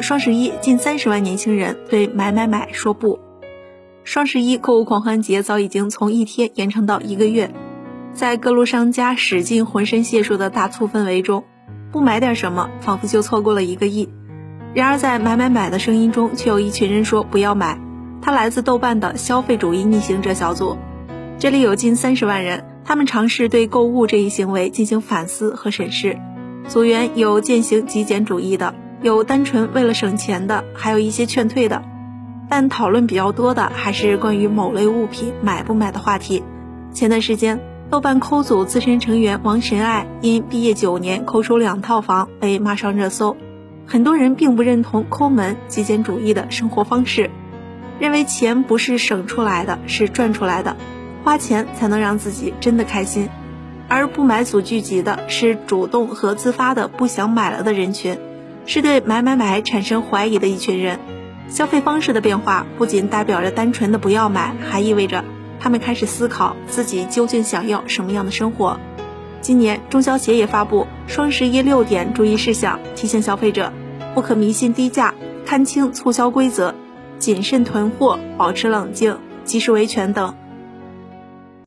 双十一近三十万年轻人对买买买说不。双十一购物狂欢节早已经从一天延长到一个月，在各路商家使尽浑身解数的大促氛围中，不买点什么，仿佛就错过了一个亿。然而，在买买买的声音中，却有一群人说不要买。他来自豆瓣的消费主义逆行者小组，这里有近三十万人，他们尝试对购物这一行为进行反思和审视。组员有践行极简主义的，有单纯为了省钱的，还有一些劝退的。但讨论比较多的还是关于某类物品买不买的话题。前段时间，豆瓣抠组资深成员王神爱因毕业九年抠出两套房被骂上热搜。很多人并不认同抠门极简主义的生活方式，认为钱不是省出来的，是赚出来的，花钱才能让自己真的开心。而不买组聚集的是主动和自发的不想买了的人群，是对买买买产生怀疑的一群人。消费方式的变化不仅代表着单纯的不要买，还意味着他们开始思考自己究竟想要什么样的生活。今年中消协也发布双十一六点注意事项，提醒消费者不可迷信低价，看清促销规则，谨慎囤货，保持冷静，及时维权等。